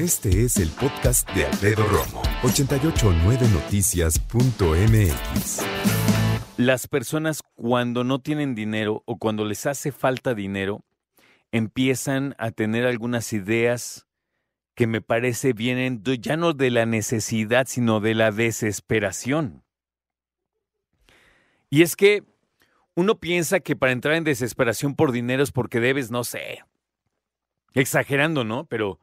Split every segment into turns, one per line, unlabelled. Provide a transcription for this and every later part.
Este es el podcast de Alfredo Romo, 889noticias.mx.
Las personas cuando no tienen dinero o cuando les hace falta dinero, empiezan a tener algunas ideas que me parece vienen ya no de la necesidad, sino de la desesperación. Y es que uno piensa que para entrar en desesperación por dinero es porque debes, no sé, exagerando, ¿no? Pero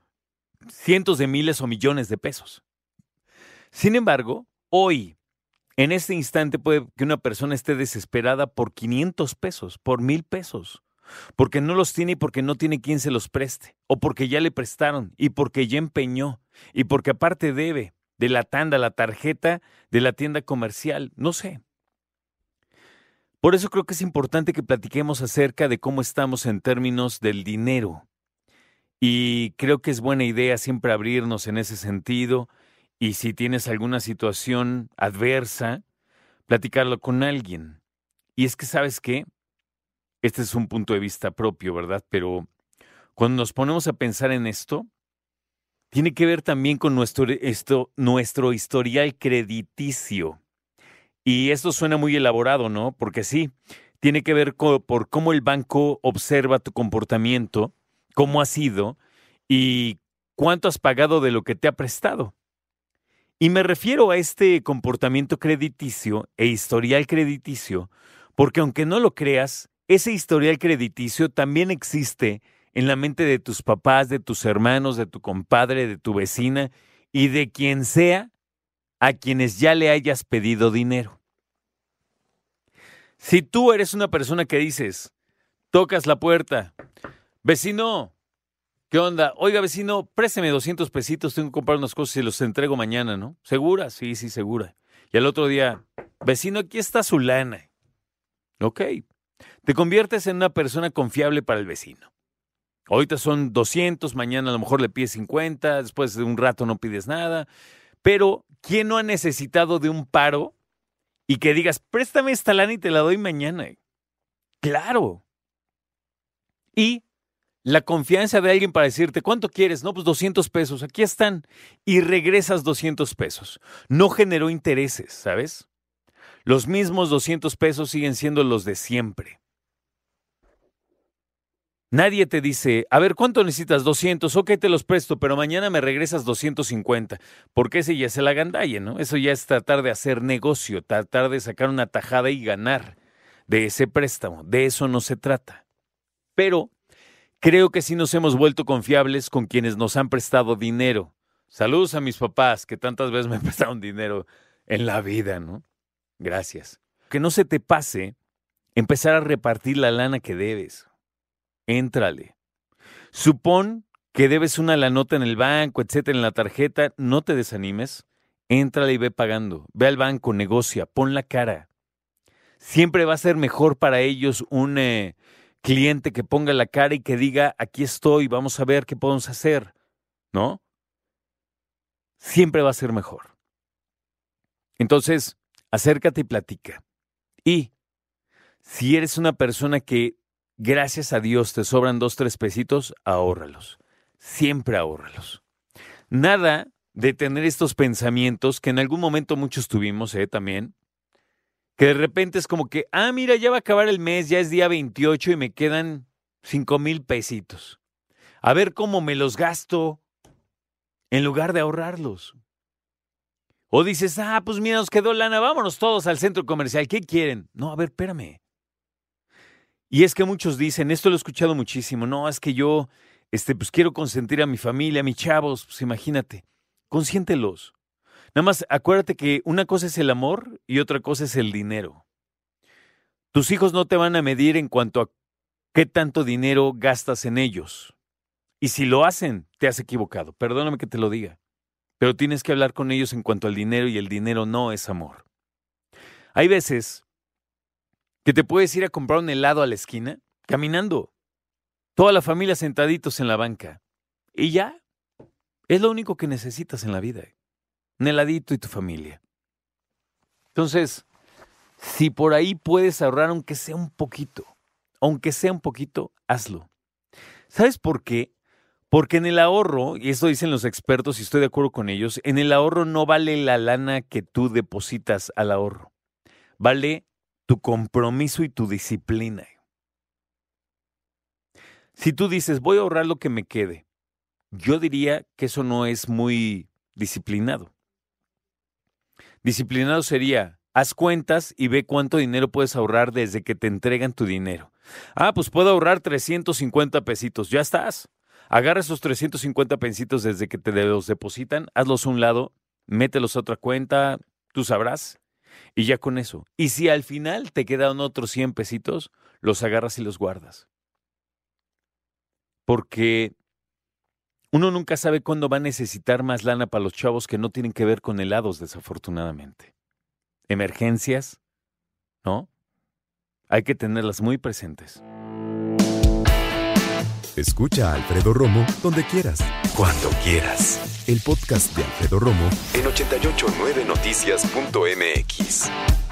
cientos de miles o millones de pesos. Sin embargo, hoy, en este instante, puede que una persona esté desesperada por 500 pesos, por mil pesos, porque no los tiene y porque no tiene quien se los preste, o porque ya le prestaron y porque ya empeñó, y porque aparte debe de la tanda, la tarjeta de la tienda comercial, no sé. Por eso creo que es importante que platiquemos acerca de cómo estamos en términos del dinero. Y creo que es buena idea siempre abrirnos en ese sentido y si tienes alguna situación adversa, platicarlo con alguien. Y es que, ¿sabes qué? Este es un punto de vista propio, ¿verdad? Pero cuando nos ponemos a pensar en esto, tiene que ver también con nuestro, esto, nuestro historial crediticio. Y esto suena muy elaborado, ¿no? Porque sí, tiene que ver con, por cómo el banco observa tu comportamiento, cómo ha sido y cuánto has pagado de lo que te ha prestado. Y me refiero a este comportamiento crediticio e historial crediticio, porque aunque no lo creas, ese historial crediticio también existe en la mente de tus papás, de tus hermanos, de tu compadre, de tu vecina y de quien sea a quienes ya le hayas pedido dinero. Si tú eres una persona que dices, tocas la puerta, vecino, ¿qué onda? Oiga, vecino, présteme 200 pesitos, tengo que comprar unas cosas y los entrego mañana, ¿no? ¿Segura? Sí, sí, segura. Y al otro día, vecino, aquí está su lana. Ok, te conviertes en una persona confiable para el vecino. Ahorita son 200, mañana a lo mejor le pides 50, después de un rato no pides nada. Pero, ¿quién no ha necesitado de un paro y que digas, préstame esta lana y te la doy mañana? Claro. Y la confianza de alguien para decirte, ¿cuánto quieres? No, pues 200 pesos, aquí están. Y regresas 200 pesos. No generó intereses, ¿sabes? Los mismos 200 pesos siguen siendo los de siempre. Nadie te dice, a ver, ¿cuánto necesitas? 200, ok, te los presto, pero mañana me regresas 250, porque ese ya es el agandalle, ¿no? Eso ya es tratar de hacer negocio, tratar de sacar una tajada y ganar de ese préstamo. De eso no se trata. Pero creo que sí nos hemos vuelto confiables con quienes nos han prestado dinero. Saludos a mis papás, que tantas veces me prestaron dinero en la vida, ¿no? Gracias. Que no se te pase empezar a repartir la lana que debes. Éntrale. Supón que debes una la nota en el banco, etcétera, en la tarjeta, no te desanimes. Éntrale y ve pagando. Ve al banco, negocia, pon la cara. Siempre va a ser mejor para ellos un eh, cliente que ponga la cara y que diga, aquí estoy, vamos a ver qué podemos hacer. ¿No? Siempre va a ser mejor. Entonces, acércate y platica. Y si eres una persona que, gracias a Dios, te sobran dos, tres pesitos, ahórralos. Siempre ahórralos. Nada de tener estos pensamientos que en algún momento muchos tuvimos, ¿eh? También. Que de repente es como que, ah, mira, ya va a acabar el mes, ya es día 28 y me quedan cinco mil pesitos. A ver cómo me los gasto en lugar de ahorrarlos. O dices, ah, pues mira, nos quedó lana, vámonos todos al centro comercial, ¿qué quieren? No, a ver, espérame. Y es que muchos dicen, esto lo he escuchado muchísimo, no, es que yo, este, pues quiero consentir a mi familia, a mis chavos, pues imagínate, consiéntelos. Nada más acuérdate que una cosa es el amor y otra cosa es el dinero. Tus hijos no te van a medir en cuanto a qué tanto dinero gastas en ellos. Y si lo hacen, te has equivocado. Perdóname que te lo diga pero tienes que hablar con ellos en cuanto al dinero y el dinero no es amor. Hay veces que te puedes ir a comprar un helado a la esquina caminando, toda la familia sentaditos en la banca y ya, es lo único que necesitas en la vida, un heladito y tu familia. Entonces, si por ahí puedes ahorrar aunque sea un poquito, aunque sea un poquito, hazlo. ¿Sabes por qué? Porque en el ahorro, y esto dicen los expertos y estoy de acuerdo con ellos, en el ahorro no vale la lana que tú depositas al ahorro, vale tu compromiso y tu disciplina. Si tú dices, voy a ahorrar lo que me quede, yo diría que eso no es muy disciplinado. Disciplinado sería, haz cuentas y ve cuánto dinero puedes ahorrar desde que te entregan tu dinero. Ah, pues puedo ahorrar 350 pesitos, ya estás. Agarra esos 350 pesitos desde que te los depositan, hazlos a un lado, mételos a otra cuenta, tú sabrás, y ya con eso. Y si al final te quedan otros 100 pesitos, los agarras y los guardas. Porque uno nunca sabe cuándo va a necesitar más lana para los chavos que no tienen que ver con helados, desafortunadamente. Emergencias, ¿no? Hay que tenerlas muy presentes.
Escucha a Alfredo Romo donde quieras. Cuando quieras. El podcast de Alfredo Romo en 889noticias.mx.